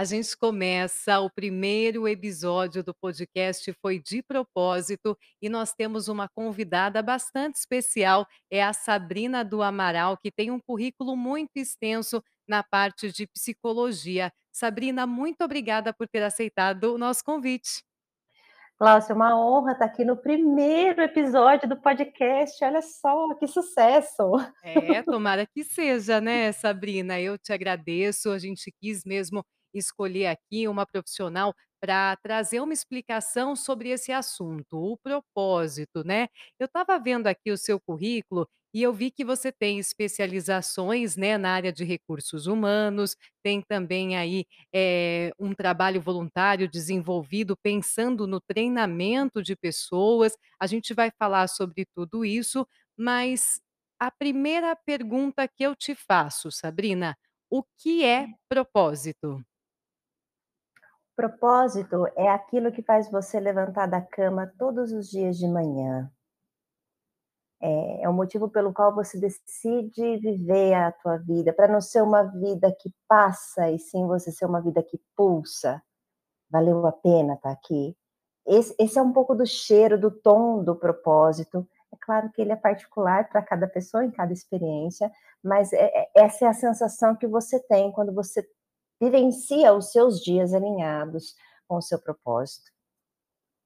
A gente começa o primeiro episódio do podcast foi de propósito e nós temos uma convidada bastante especial, é a Sabrina do Amaral, que tem um currículo muito extenso na parte de psicologia. Sabrina, muito obrigada por ter aceitado o nosso convite. Cláudia, é uma honra estar aqui no primeiro episódio do podcast. Olha só, que sucesso! É, tomara que seja, né, Sabrina? Eu te agradeço. A gente quis mesmo escolher aqui uma profissional para trazer uma explicação sobre esse assunto, o propósito, né? Eu estava vendo aqui o seu currículo e eu vi que você tem especializações, né, na área de recursos humanos, tem também aí eh, um trabalho voluntário desenvolvido pensando no treinamento de pessoas. A gente vai falar sobre tudo isso, mas a primeira pergunta que eu te faço, Sabrina, o que é propósito? Propósito é aquilo que faz você levantar da cama todos os dias de manhã. É, é o motivo pelo qual você decide viver a tua vida, para não ser uma vida que passa, e sim você ser uma vida que pulsa. Valeu a pena estar aqui? Esse, esse é um pouco do cheiro, do tom do propósito. É claro que ele é particular para cada pessoa, em cada experiência, mas é, é, essa é a sensação que você tem quando você vivencia os seus dias alinhados com o seu propósito.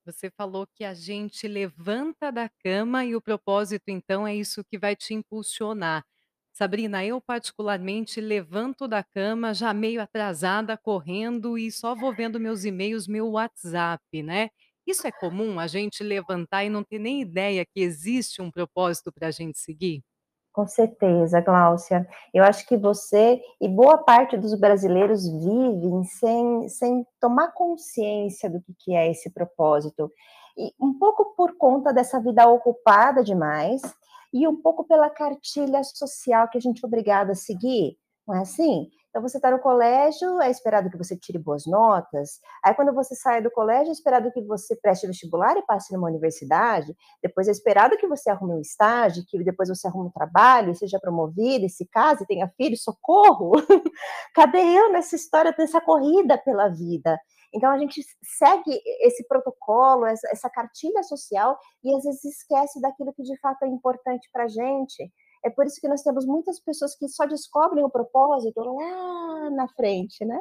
Você falou que a gente levanta da cama e o propósito, então, é isso que vai te impulsionar. Sabrina, eu particularmente levanto da cama já meio atrasada, correndo e só vou vendo meus e-mails, meu WhatsApp, né? Isso é comum, a gente levantar e não ter nem ideia que existe um propósito para a gente seguir? Com certeza, Gláucia. Eu acho que você e boa parte dos brasileiros vivem sem, sem tomar consciência do que, que é esse propósito. E um pouco por conta dessa vida ocupada demais e um pouco pela cartilha social que a gente é obrigado a seguir, não é assim? Então, você está no colégio, é esperado que você tire boas notas. Aí, quando você sai do colégio, é esperado que você preste vestibular e passe numa universidade. Depois, é esperado que você arrume um estágio, que depois você arrume um trabalho, seja promovido, se case, tenha filho. Socorro! Cadê eu nessa história, nessa corrida pela vida? Então, a gente segue esse protocolo, essa, essa cartilha social, e às vezes esquece daquilo que de fato é importante para a gente. É por isso que nós temos muitas pessoas que só descobrem o propósito lá na frente, né?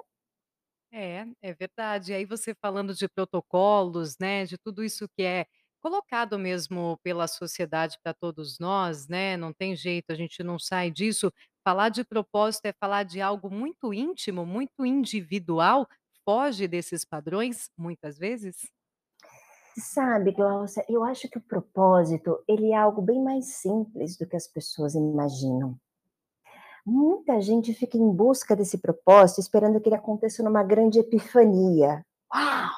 É, é verdade. Aí você falando de protocolos, né, de tudo isso que é colocado mesmo pela sociedade para todos nós, né, não tem jeito, a gente não sai disso. Falar de propósito é falar de algo muito íntimo, muito individual, foge desses padrões, muitas vezes? Sabe, Glaucia, eu acho que o propósito, ele é algo bem mais simples do que as pessoas imaginam. Muita gente fica em busca desse propósito, esperando que ele aconteça numa grande epifania. Uau!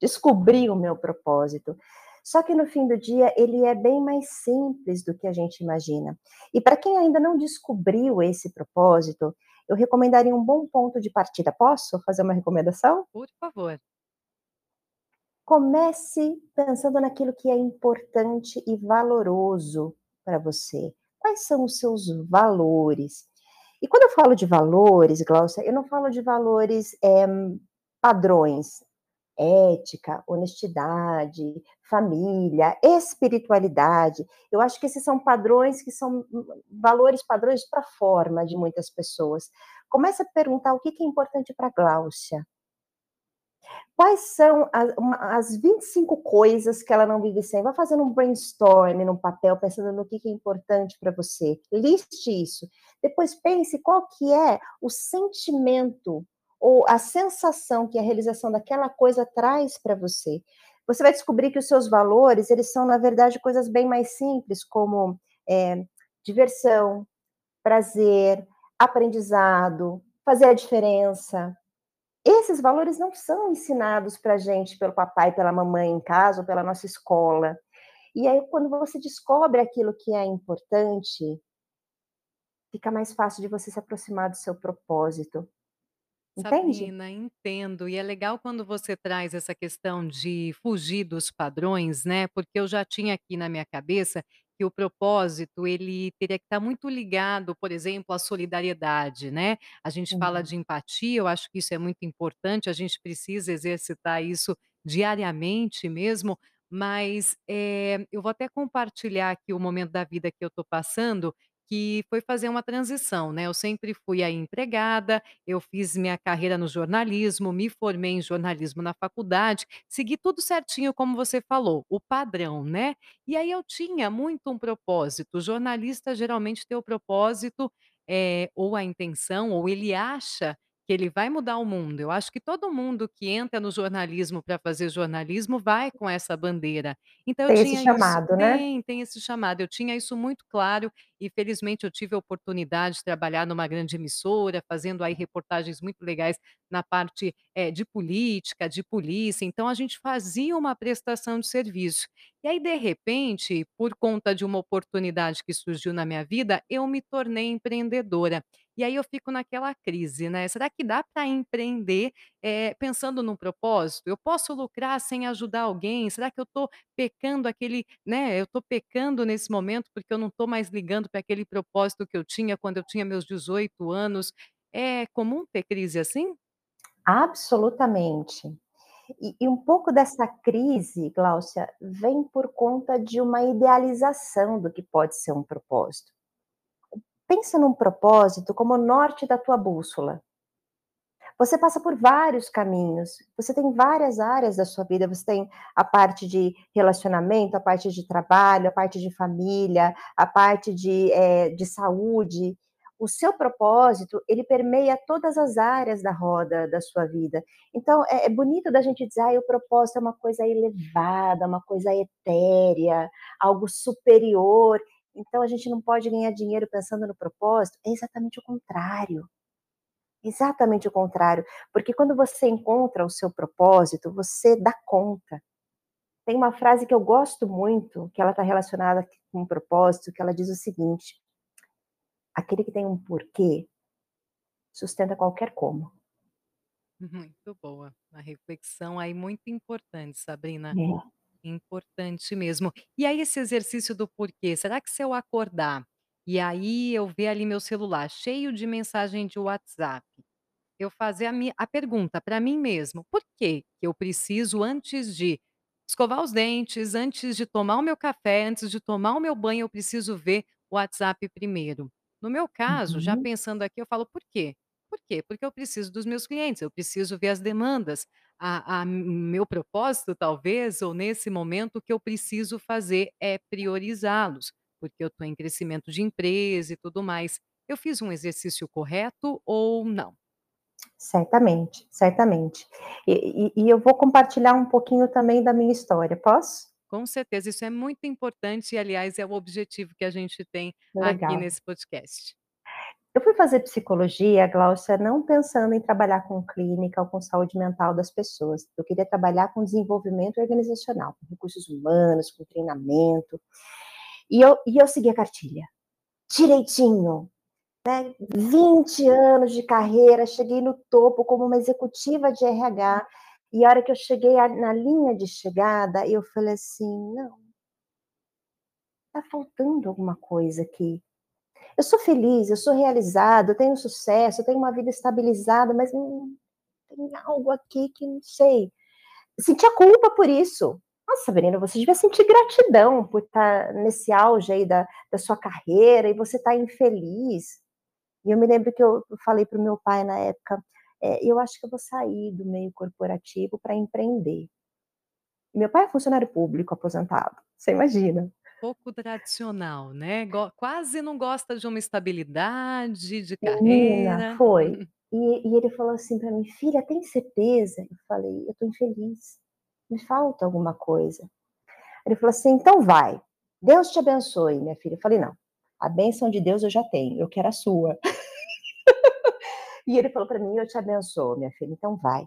Descobri o meu propósito. Só que no fim do dia, ele é bem mais simples do que a gente imagina. E para quem ainda não descobriu esse propósito, eu recomendaria um bom ponto de partida. Posso fazer uma recomendação? Por favor. Comece pensando naquilo que é importante e valoroso para você. Quais são os seus valores? E quando eu falo de valores, Glaucia, eu não falo de valores é, padrões, ética, honestidade, família, espiritualidade. Eu acho que esses são padrões que são valores padrões para a forma de muitas pessoas. Comece a perguntar o que é importante para Gláucia. Quais são as, uma, as 25 coisas que ela não vive sem? Vá fazendo um brainstorm num papel, pensando no que, que é importante para você. Liste isso. Depois pense qual que é o sentimento ou a sensação que a realização daquela coisa traz para você. Você vai descobrir que os seus valores, eles são, na verdade, coisas bem mais simples, como é, diversão, prazer, aprendizado, fazer a diferença, esses valores não são ensinados para a gente pelo papai, pela mamãe em casa ou pela nossa escola. E aí, quando você descobre aquilo que é importante, fica mais fácil de você se aproximar do seu propósito. Entende? Sabrina, entendo. E é legal quando você traz essa questão de fugir dos padrões, né? Porque eu já tinha aqui na minha cabeça que o propósito ele teria que estar muito ligado, por exemplo, à solidariedade, né. A gente fala Uhum. de empatia, eu acho que isso é muito importante, a gente precisa exercitar isso diariamente mesmo, mas, eh, eu vou até compartilhar aqui o momento da vida que eu estou passando, que foi fazer uma transição, né. Eu sempre fui aí empregada, eu fiz minha carreira no jornalismo, me formei em jornalismo na faculdade, segui tudo certinho como você falou, o padrão, né. E aí eu tinha muito um propósito, o jornalista geralmente tem o propósito, eh, ou a intenção, ou ele acha que ele vai mudar o mundo. Eu acho que todo mundo que entra no jornalismo para fazer jornalismo vai com essa bandeira. Então eu Tem esse tinha isso chamado, né? tem, tem esse chamado, eu tinha isso muito claro e felizmente eu tive a oportunidade de trabalhar numa grande emissora, fazendo aí reportagens muito legais na parte, eh, de política, de polícia, então a gente fazia uma prestação de serviço. E aí de repente, por conta de uma oportunidade que surgiu na minha vida, eu me tornei empreendedora. E aí eu fico naquela crise, né, será que dá para empreender, eh, pensando num propósito? Eu posso lucrar sem ajudar alguém? Será que eu estou pecando aquele né, eu estou pecando nesse momento, porque eu não estou mais ligando para aquele propósito que eu tinha quando eu tinha meus 18 anos. É comum ter crise assim? Absolutamente. E e um pouco dessa crise, Gláucia, vem por conta de uma idealização do que pode ser um propósito. Pensa num propósito como o norte da tua bússola. Você passa por vários caminhos, você tem várias áreas da sua vida, você tem a parte de relacionamento, a parte de trabalho, a parte de família, a parte de, eh, de saúde. O seu propósito, ele permeia todas as áreas da roda da sua vida. Então é é bonito da gente dizer: "Ai, o propósito é uma coisa elevada, uma coisa etérea, algo superior, então a gente não pode ganhar dinheiro pensando no propósito", é exatamente o contrário. Exatamente o contrário, porque quando você encontra o seu propósito, você dá conta. Tem uma frase que eu gosto muito, que ela está relacionada com um propósito, que ela diz o seguinte: "Aquele que tem um porquê, sustenta qualquer como". Muito boa, uma reflexão aí muito importante, Sabrina, É. importante mesmo. E aí esse exercício do porquê, será que se eu acordar, e aí eu ver ali meu celular cheio de mensagem de WhatsApp, eu fazer a mi a pergunta para mim mesmo: "Por que que eu preciso antes de escovar os dentes, antes de tomar o meu café, antes de tomar o meu banho, eu preciso ver o WhatsApp primeiro?". No meu caso, já Uhum. pensando aqui, eu falo: "Por quê?". Por quê? Porque eu preciso dos meus clientes, eu preciso ver as demandas, a a meu propósito talvez, ou nesse momento, o que eu preciso fazer é priorizá-los, porque eu estou em crescimento de empresa e tudo mais. Eu fiz um exercício correto ou não? Certamente, certamente. E e e eu vou compartilhar um pouquinho também da minha história, posso? Com certeza, isso é muito importante e aliás é o objetivo que a gente tem aqui Legal. nesse podcast. Eu fui fazer psicologia, Gláucia, não pensando em trabalhar com clínica ou com saúde mental das pessoas, eu queria trabalhar com desenvolvimento organizacional, com recursos humanos, com treinamento, e eu e eu segui a cartilha, direitinho, né, 20 anos de carreira, cheguei no topo como uma executiva de RH, e a hora que eu cheguei a na linha de chegada, eu falei assim: "Não" "tá faltando alguma coisa aqui". Eu sou feliz, eu sou realizada, eu tenho sucesso, eu tenho uma vida estabilizada, mas, hum, tem algo aqui que não sei. Sentia culpa por isso. "Nossa, Sabrina, você devia sentir gratidão por estar nesse auge aí da da sua carreira e você tá infeliz". E eu me lembro que eu falei para o meu pai na época, eh, "eu acho que eu vou sair do meio corporativo para empreender". Meu pai é funcionário público aposentado, você imagina. Pouco tradicional, né, go quase não gosta de uma estabilidade, de Menina, carreira. foi. E e ele falou assim para mim: "Filha, tem certeza?". Eu falei: "Eu tô infeliz, me falta alguma coisa". Ele falou assim: "Então vai, Deus te abençoe minha filha". Eu falei: "Não, a bênção de Deus eu já tenho, eu quero a sua". E ele falou para mim: "Eu te abençoo minha filha, então vai".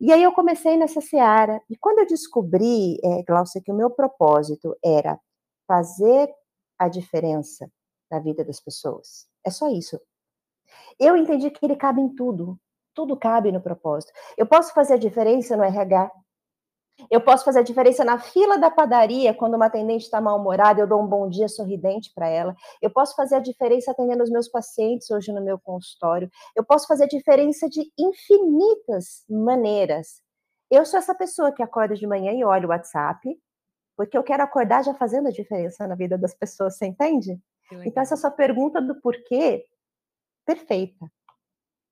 E aí eu comecei nessa seara, e quando eu descobri, eh, Gláucia, que o meu propósito era fazer a diferença na vida das pessoas, é só isso. Eu entendi que ele cabe em tudo, tudo cabe no propósito. Eu posso fazer a diferença no RH Eu posso fazer a diferença na fila da padaria, quando uma atendente está mal-humorada, eu dou um bom dia sorridente para ela. Eu posso fazer a diferença atendendo os meus pacientes hoje no meu consultório. Eu posso fazer a diferença de infinitas maneiras. Eu sou essa pessoa que acorda de manhã e olha o WhatsApp, porque eu quero acordar já fazendo a diferença na vida das pessoas, você entende? Então, essa sua pergunta do porquê, perfeita.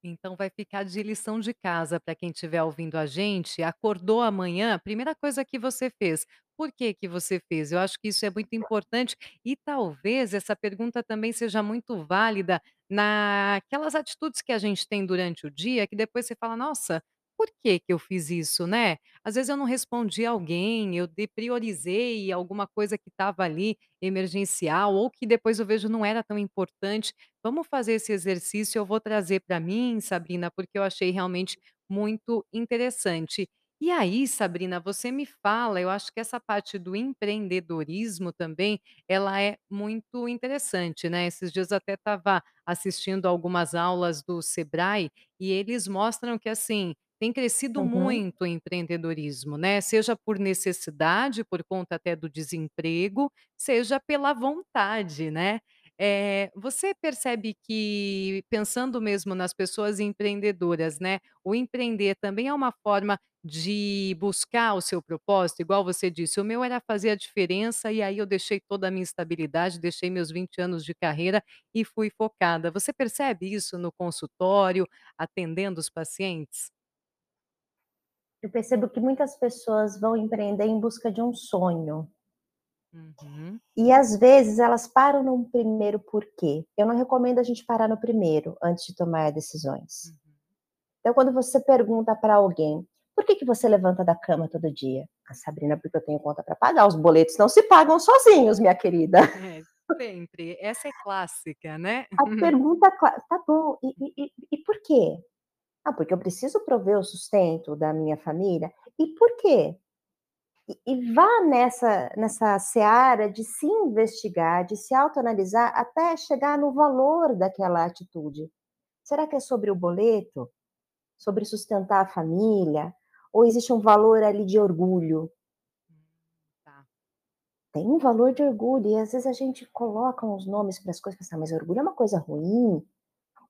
Então vai ficar de lição de casa para quem estiver ouvindo a gente, acordou amanhã, primeira coisa que você fez, por que que você fez? Eu acho que isso é muito importante e talvez essa pergunta também seja muito válida naquelas atitudes que a gente tem durante o dia, que depois você fala: "Nossa, por que que eu fiz isso?", né. Às vezes eu não respondi alguém, eu depriorizei alguma coisa que estava ali emergencial ou que depois eu vejo não era tão importante. Vamos fazer esse exercício, eu vou trazer para mim, Sabrina, porque eu achei realmente muito interessante. E aí, Sabrina, você me fala, eu acho que essa parte do empreendedorismo também, ela é muito interessante, né? Esses dias até estava assistindo algumas aulas do Sebrae e eles mostram que assim tem crescido Uhum. muito o empreendedorismo, né? Seja por necessidade, por conta até do desemprego, seja pela vontade, né? Eh, você percebe que, pensando mesmo nas pessoas empreendedoras, né, o empreender também é uma forma de buscar o seu propósito? Igual você disse, o meu era fazer a diferença e aí eu deixei toda a minha estabilidade, deixei meus 20 anos de carreira e fui focada. Você percebe isso no consultório, atendendo os pacientes? Eu percebo que muitas pessoas vão empreender em busca de um sonho. Uhum. E às vezes elas param num primeiro porquê. Eu não recomendo a gente parar no primeiro, antes de tomar decisões. Uhum. Então quando você pergunta para alguém: "Por que que você levanta da cama todo dia?", "Ah, Sabrina, porque eu tenho conta para pagar, os boletos não se pagam sozinhos, minha querida". É, sempre. Essa é clássica, né? A pergunta tá bom, e e e e por quê? "Ah, porque eu preciso prover o sustento da minha família". E por quê? E e vá nessa nessa seara de se investigar, de se autoanalisar, até chegar no valor daquela atitude. Será que é sobre o boleto? Sobre sustentar a família? Ou existe um valor ali de orgulho? Tá. Tem um valor de orgulho e às vezes a gente coloca uns nomes para as coisas, pensa: "Mas orgulho é uma coisa ruim?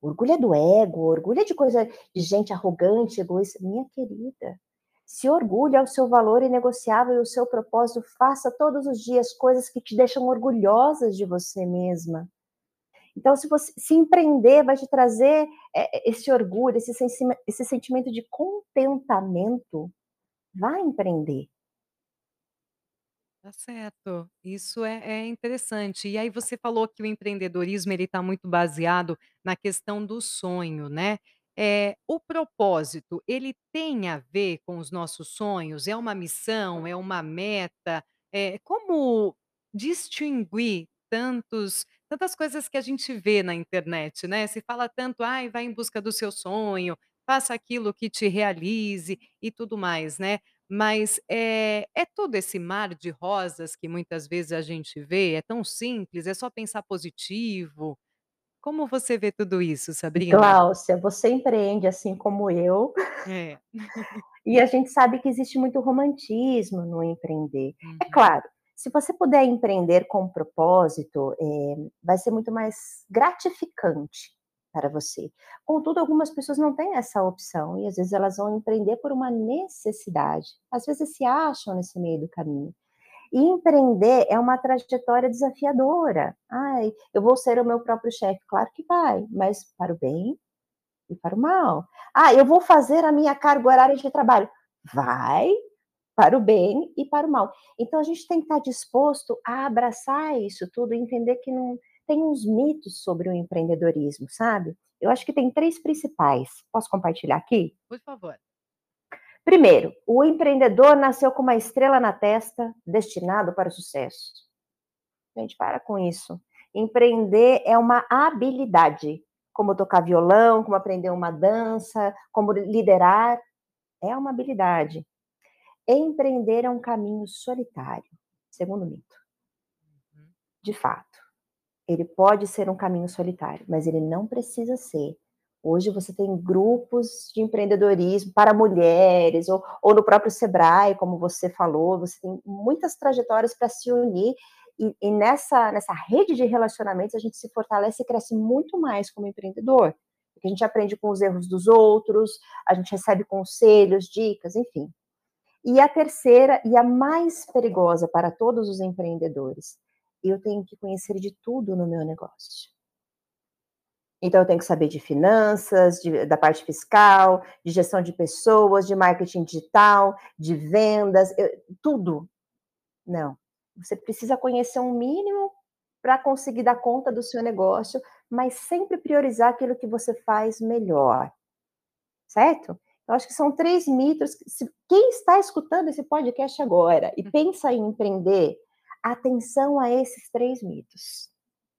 Orgulho é do ego, orgulho é de coisa de gente arrogante, egoísta". Minha querida, se orgulho é o seu valor inegociável e o seu propósito, faça todos os dias coisas que te deixam orgulhosas de você mesma. Então se você se empreender vai te trazer, eh, esse orgulho, esse esse sentimento de contentamento, vá empreender. Tá certo, isso é é interessante. E aí você falou que o empreendedorismo ele está muito baseado na questão do sonho, né. Eh, o propósito, ele tem a ver com os nossos sonhos? É uma missão, é uma meta? Eh, como distinguir tantos tantas coisas que a gente vê na internet, né. Se fala tanto: "Ai, vai em busca do seu sonho, faça aquilo que te realize", e tudo mais, né. Mas, eh, é todo esse mar de rosas que muitas vezes a gente vê? É tão simples? É só pensar positivo? Como você vê tudo isso, Sabrina? Gláucia, você empreende assim como eu, É. e a gente sabe que existe muito romantismo no empreender. É Uhum. claro, se você puder empreender com propósito, eh, vai ser muito mais gratificante para você. Contudo, algumas pessoas não têm essa opção e às vezes elas vão empreender por uma necessidade. Às vezes se acham nesse meio do caminho. E empreender é uma trajetória desafiadora. "Ai, eu vou ser o meu próprio chefe", claro que vai, mas para o bem e para o mal. "Ah, eu vou fazer a minha carga horária de trabalho", vai, para o bem e para o mal. Então a gente tem que estar disposto a abraçar isso tudo entender que não tem uns mitos sobre o empreendedorismo, sabe. Eu acho que tem 3 principais, posso compartilhar aqui? Por favor. Primeiro, o empreendedor nasceu com uma estrela na testa, destinado para o sucesso. Gente, para com isso. Empreender é uma habilidade, como tocar violão, como aprender uma dança, como liderar, é uma habilidade. Empreender é um caminho solitário, segundo mito. Uhum. De fato, ele pode ser um caminho solitário, mas ele não precisa ser. Hoje você tem grupos de empreendedorismo para mulheres, ou, ou no próprio Sebrae, como você falou, você tem muitas trajetórias para se unir, e, e, nessa, nessa rede de relacionamentos a gente se fortalece e cresce muito mais como empreendedor, porque a gente aprende com os erros dos outros, a gente recebe conselhos, dicas, enfim. E a terceira, e a mais perigosa para todos os empreendedores, eu tenho que conhecer de tudo no meu negócio. Então, eu tenho que saber de finanças, de, da parte fiscal, de gestão de pessoas, de marketing digital, de vendas, eu, tudo. Não. Você precisa conhecer um mínimo para conseguir dar conta do seu negócio, mas sempre priorizar aquilo que você faz melhor. Certo? Eu acho que são três mitos. Se, quem está escutando esse podcast agora e pensa em empreender, atenção a esses três mitos.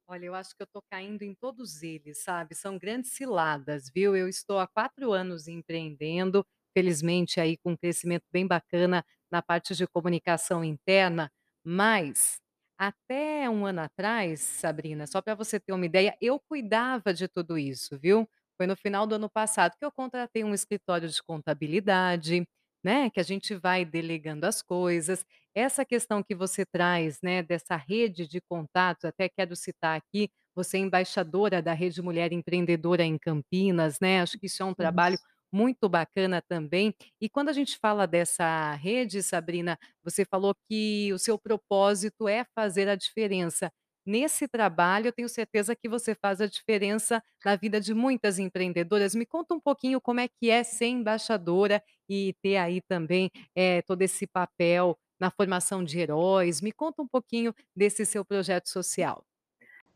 Olha, eu acho que eu estou caindo em todos eles, sabe? São grandes ciladas, viu? Eu estou há quatro anos empreendendo, felizmente aí com um crescimento bem bacana na parte de comunicação interna, mas até um ano atrás, Sabrina, só para você ter uma ideia, eu cuidava de tudo isso, viu? Foi no final do ano passado que eu contratei um escritório de contabilidade, né? Que a gente vai delegando as coisas. Essa questão que você traz, né, dessa rede de contatos, até quero citar aqui, você é embaixadora da Rede Mulher Empreendedora em Campinas, né, acho que isso é um trabalho Isso. muito bacana também. E quando a gente fala dessa rede, Sabrina, você falou que o seu propósito é fazer a diferença. Nesse trabalho, eu tenho certeza que você faz a diferença na vida de muitas empreendedoras. Me conta um pouquinho como é que é ser embaixadora e ter aí também, eh, todo esse papel na formação de heróis. Me conta um pouquinho desse seu projeto social.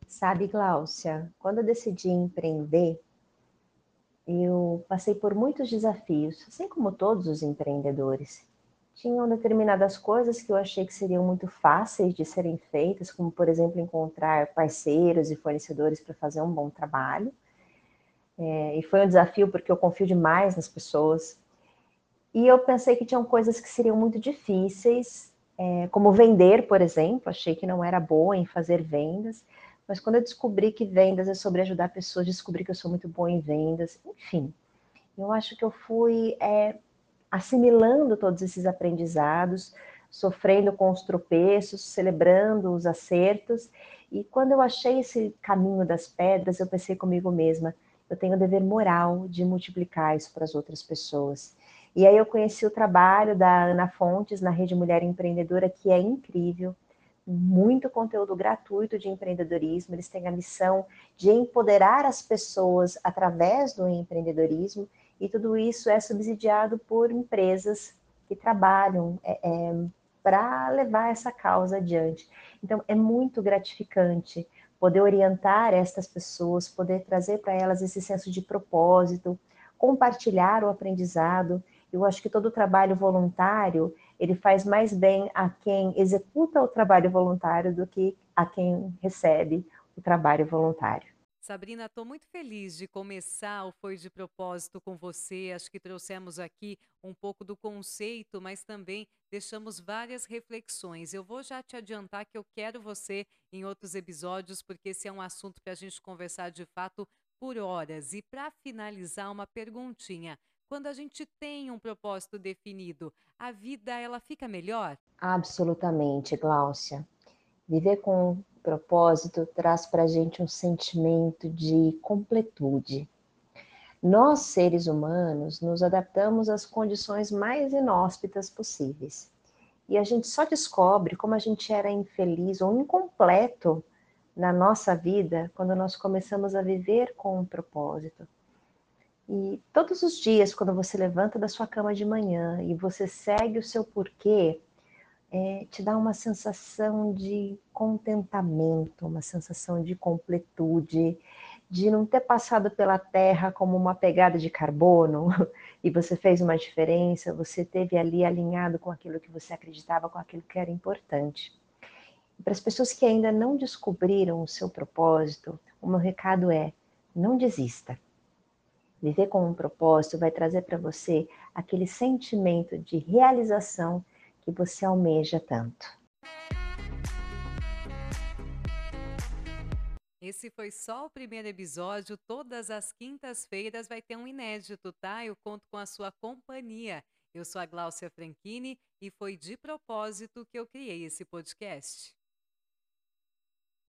Sabe, Gláucia, quando eu decidi empreender, eu passei por muitos desafios, assim como todos os empreendedores. Tinham determinadas coisas que eu achei que seriam muito fáceis de serem feitas, como, por exemplo, encontrar parceiros e fornecedores para fazer um bom trabalho. É, e foi um desafio porque eu confio demais nas pessoas. E eu pensei que tinham coisas que seriam muito difíceis, é, como vender, por exemplo. Achei que não era boa em fazer vendas. Mas quando eu descobri que vendas é sobre ajudar pessoas, descobri que eu sou muito boa em vendas. Enfim, eu acho que eu fui é, assimilando todos esses aprendizados, sofrendo com os tropeços, celebrando os acertos. E quando eu achei esse caminho das pedras, eu pensei comigo mesma: eu tenho o dever moral de multiplicar isso para as outras pessoas. E aí eu conheci o trabalho da Ana Fontes na Rede Mulher Empreendedora, que é incrível, muito conteúdo gratuito de empreendedorismo. Eles têm a missão de empoderar as pessoas através do empreendedorismo, e tudo isso é subsidiado por empresas que trabalham é, é, para levar essa causa adiante. Então, é muito gratificante poder orientar estas pessoas, poder trazer para elas esse senso de propósito, compartilhar o aprendizado eu acho que todo trabalho voluntário, ele faz mais bem a quem executa o trabalho voluntário do que a quem recebe o trabalho voluntário. Sabrina, estou muito feliz de começar o Foi de Propósito com você. Acho que trouxemos aqui um pouco do conceito, mas também deixamos várias reflexões. Eu vou já te adiantar que eu quero você em outros episódios, porque esse é um assunto para a gente conversar de fato por horas. E para finalizar, uma perguntinha. Quando a gente tem um propósito definido, a vida ela fica melhor? Absolutamente, Gláucia. Viver com propósito traz para a gente um sentimento de completude. Nós, seres humanos, nos adaptamos às condições mais inóspitas possíveis. E a gente só descobre como a gente era infeliz ou incompleto na nossa vida quando nós começamos a viver com um propósito. E todos os dias, quando você levanta da sua cama de manhã e você segue o seu porquê, é, te dá uma sensação de contentamento, uma sensação de completude, de não ter passado pela Terra como uma pegada de carbono e você fez uma diferença, você teve ali alinhado com aquilo que você acreditava, com aquilo que era importante. Para as pessoas que ainda não descobriram o seu propósito, o meu recado é: não desista. Viver com um propósito vai trazer para você aquele sentimento de realização que você almeja tanto. Esse foi só o primeiro episódio. Todas as quintas-feiras vai ter um inédito, tá? Eu conto com a sua companhia. Eu sou a Gláucia Franchini e foi de propósito que eu criei esse podcast.